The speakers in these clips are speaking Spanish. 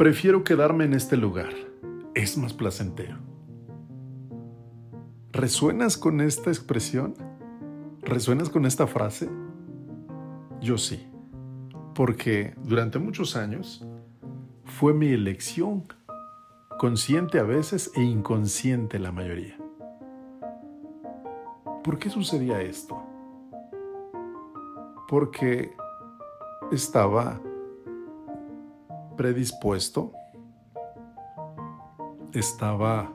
Prefiero quedarme en este lugar. Es más placentero. ¿Resuenas con esta expresión? ¿Resuenas con esta frase? Yo sí, porque durante muchos años fue mi elección, consciente a veces e inconsciente la mayoría. ¿Por qué sucedía esto? Porque estaba predispuesto, estaba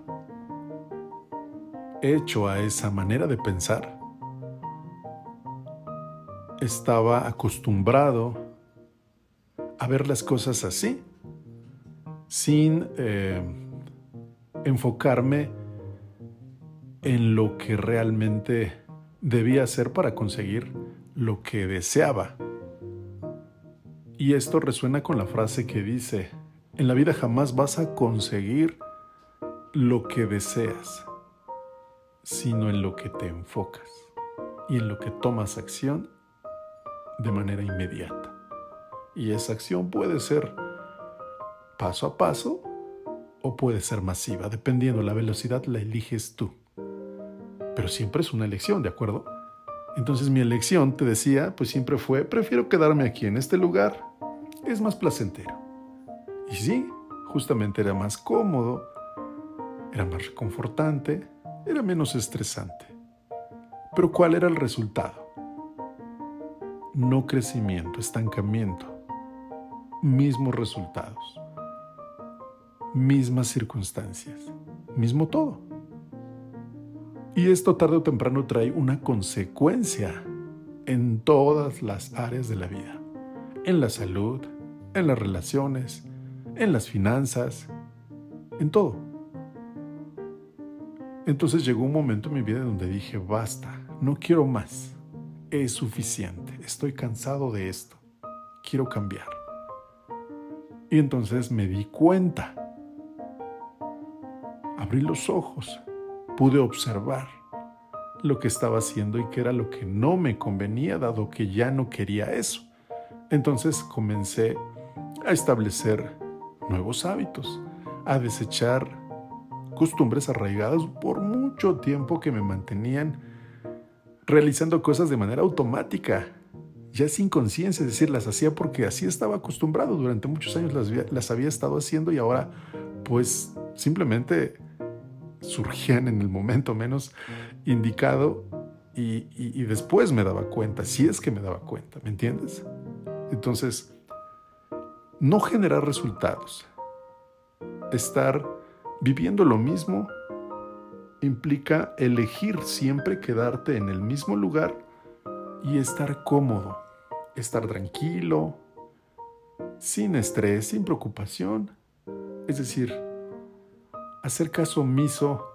hecho a esa manera de pensar, estaba acostumbrado a ver las cosas así, sin eh, enfocarme en lo que realmente debía hacer para conseguir lo que deseaba. Y esto resuena con la frase que dice, en la vida jamás vas a conseguir lo que deseas, sino en lo que te enfocas y en lo que tomas acción de manera inmediata. Y esa acción puede ser paso a paso o puede ser masiva, dependiendo la velocidad la eliges tú. Pero siempre es una elección, ¿de acuerdo? Entonces mi elección, te decía, pues siempre fue, prefiero quedarme aquí en este lugar, es más placentero. Y sí, justamente era más cómodo, era más reconfortante, era menos estresante. Pero ¿cuál era el resultado? No crecimiento, estancamiento, mismos resultados, mismas circunstancias, mismo todo. Y esto tarde o temprano trae una consecuencia en todas las áreas de la vida. En la salud, en las relaciones, en las finanzas, en todo. Entonces llegó un momento en mi vida donde dije, basta, no quiero más, es suficiente, estoy cansado de esto, quiero cambiar. Y entonces me di cuenta, abrí los ojos pude observar lo que estaba haciendo y que era lo que no me convenía, dado que ya no quería eso. Entonces comencé a establecer nuevos hábitos, a desechar costumbres arraigadas por mucho tiempo que me mantenían realizando cosas de manera automática, ya sin conciencia, es decir, las hacía porque así estaba acostumbrado, durante muchos años las, las había estado haciendo y ahora pues simplemente surgían en el momento menos indicado y, después me daba cuenta, si es que me daba cuenta, ¿me entiendes? Entonces, no generar resultados, estar viviendo lo mismo implica elegir siempre quedarte en el mismo lugar y estar cómodo, estar tranquilo, sin estrés, sin preocupación. Es decir, hacer caso omiso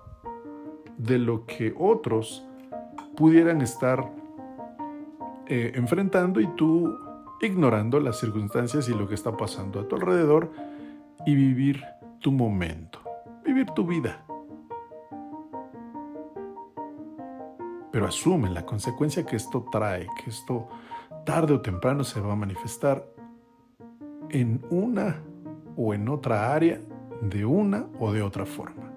de lo que otros pudieran estar eh, enfrentando y tú ignorando las circunstancias y lo que está pasando a tu alrededor y vivir tu momento, vivir tu vida. Pero asume la consecuencia que esto trae, que esto tarde o temprano se va a manifestar en una o en otra área de una o de otra forma.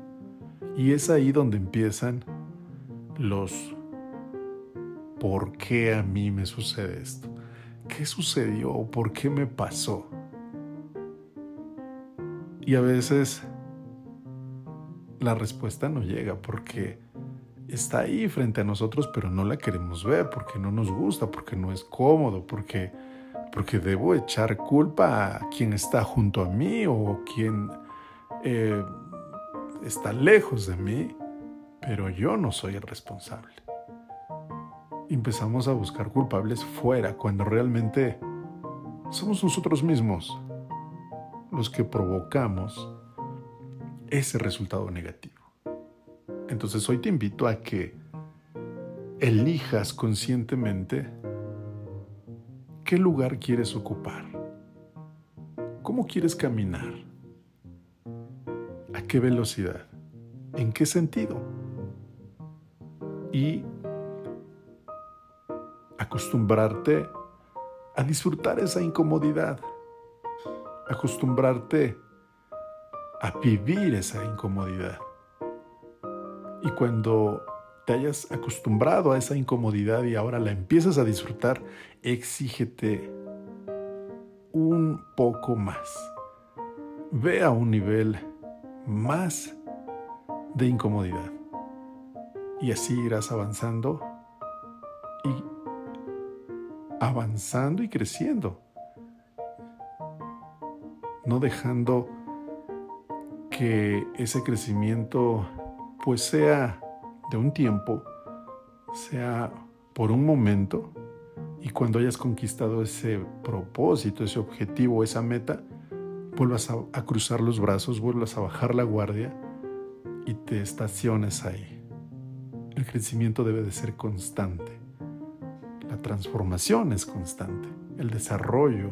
Y es ahí donde empiezan los ¿por qué a mí me sucede esto? ¿Qué sucedió? ¿Por qué me pasó? Y a veces la respuesta no llega porque está ahí frente a nosotros, pero no la queremos ver, porque no nos gusta, porque no es cómodo, porque, porque debo echar culpa a quien está junto a mí o quien eh, está lejos de mí, pero yo no soy el responsable. Empezamos a buscar culpables fuera cuando realmente somos nosotros mismos los que provocamos ese resultado negativo. Entonces hoy te invito a que elijas conscientemente qué lugar quieres ocupar, cómo quieres caminar qué velocidad? ¿En qué sentido? Y acostumbrarte a disfrutar esa incomodidad, acostumbrarte a vivir esa incomodidad. Y cuando te hayas acostumbrado a esa incomodidad y ahora la empiezas a disfrutar, exígete un poco más. Ve a un nivel más de incomodidad. Y así irás avanzando y avanzando y creciendo. No dejando que ese crecimiento pues sea de un tiempo, sea por un momento, y cuando hayas conquistado ese propósito, ese objetivo, esa meta, vuelvas a, cruzar los brazos, vuelvas a bajar la guardia y te estaciones ahí. El crecimiento debe de ser constante. La transformación es constante. El desarrollo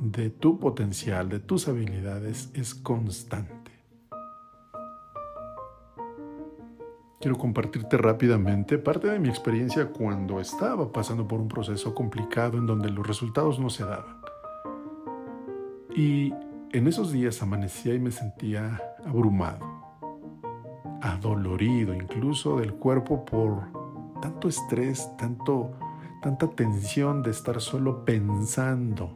de tu potencial, de tus habilidades es constante. quiero compartirte rápidamente parte de mi experiencia cuando estaba pasando por un proceso complicado en donde los resultados no se daban. Y en esos días amanecía y me sentía abrumado, adolorido incluso del cuerpo por tanto estrés, tanto, tanta tensión de estar solo pensando,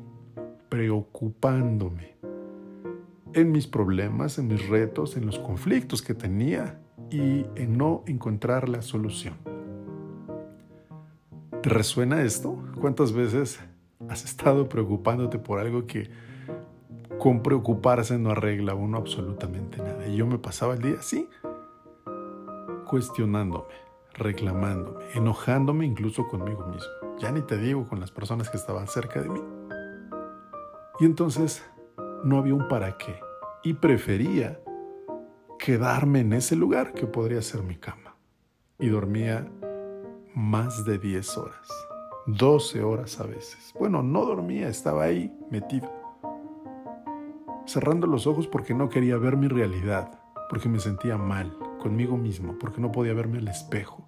preocupándome en mis problemas, en mis retos, en los conflictos que tenía y en no encontrar la solución. ¿Te resuena esto? ¿Cuántas veces has estado preocupándote por algo que con preocuparse no arregla uno absolutamente nada? Y yo me pasaba el día así, cuestionándome, reclamándome, enojándome incluso conmigo mismo. Ya ni te digo con las personas que estaban cerca de mí. Y entonces no había un para qué. Y prefería quedarme en ese lugar que podría ser mi cama. Y dormía más de 10 horas, 12 horas a veces. Bueno, no dormía, estaba ahí metido. Cerrando los ojos porque no quería ver mi realidad, porque me sentía mal conmigo mismo, porque no podía verme al espejo,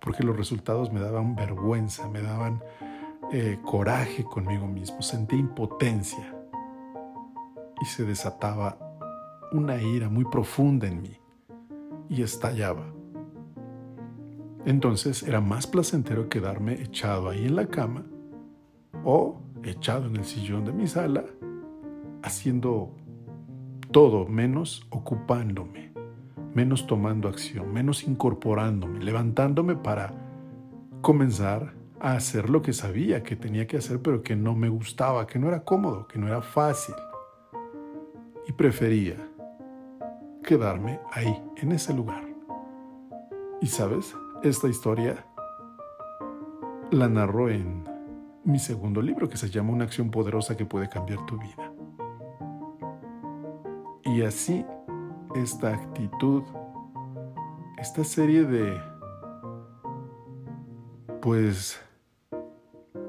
porque los resultados me daban vergüenza, me daban eh, coraje conmigo mismo, sentía impotencia y se desataba una ira muy profunda en mí y estallaba. Entonces era más placentero quedarme echado ahí en la cama o echado en el sillón de mi sala, haciendo todo menos ocupándome, menos tomando acción, menos incorporándome, levantándome para comenzar a hacer lo que sabía que tenía que hacer, pero que no me gustaba, que no era cómodo, que no era fácil. Y prefería quedarme ahí, en ese lugar. Y sabes, esta historia la narro en mi segundo libro que se llama Una acción poderosa que puede cambiar tu vida. Y así, esta actitud, esta serie de, pues,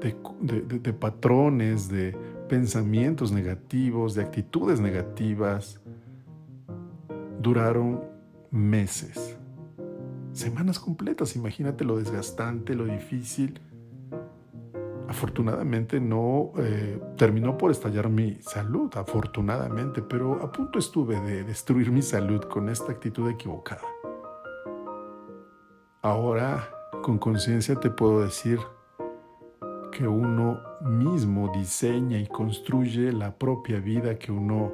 de, patrones, de pensamientos negativos, de actitudes negativas, duraron meses, semanas completas. Imagínate lo desgastante, lo difícil. Afortunadamente no eh, terminó por estallar mi salud, afortunadamente, pero a punto estuve de destruir mi salud con esta actitud equivocada. Ahora, con conciencia te puedo decir que uno mismo diseña y construye la propia vida que uno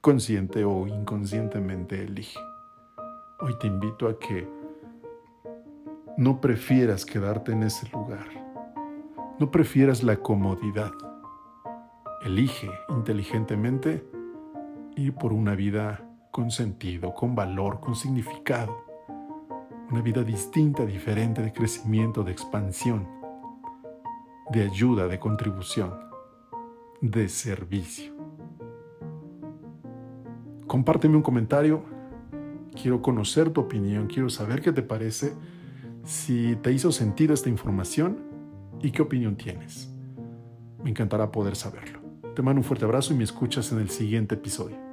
consciente o inconscientemente elige. Hoy te invito a que no prefieras quedarte en ese lugar. No prefieras la comodidad. Elige inteligentemente ir por una vida con sentido, con valor, con significado. Una vida distinta, diferente, de crecimiento, de expansión, de ayuda, de contribución, de servicio compárteme un comentario. Quiero conocer tu opinión, quiero saber qué te parece, si te hizo sentido esta información y qué opinión tienes. Me encantará poder saberlo. Te mando un fuerte abrazo y me escuchas en el siguiente episodio.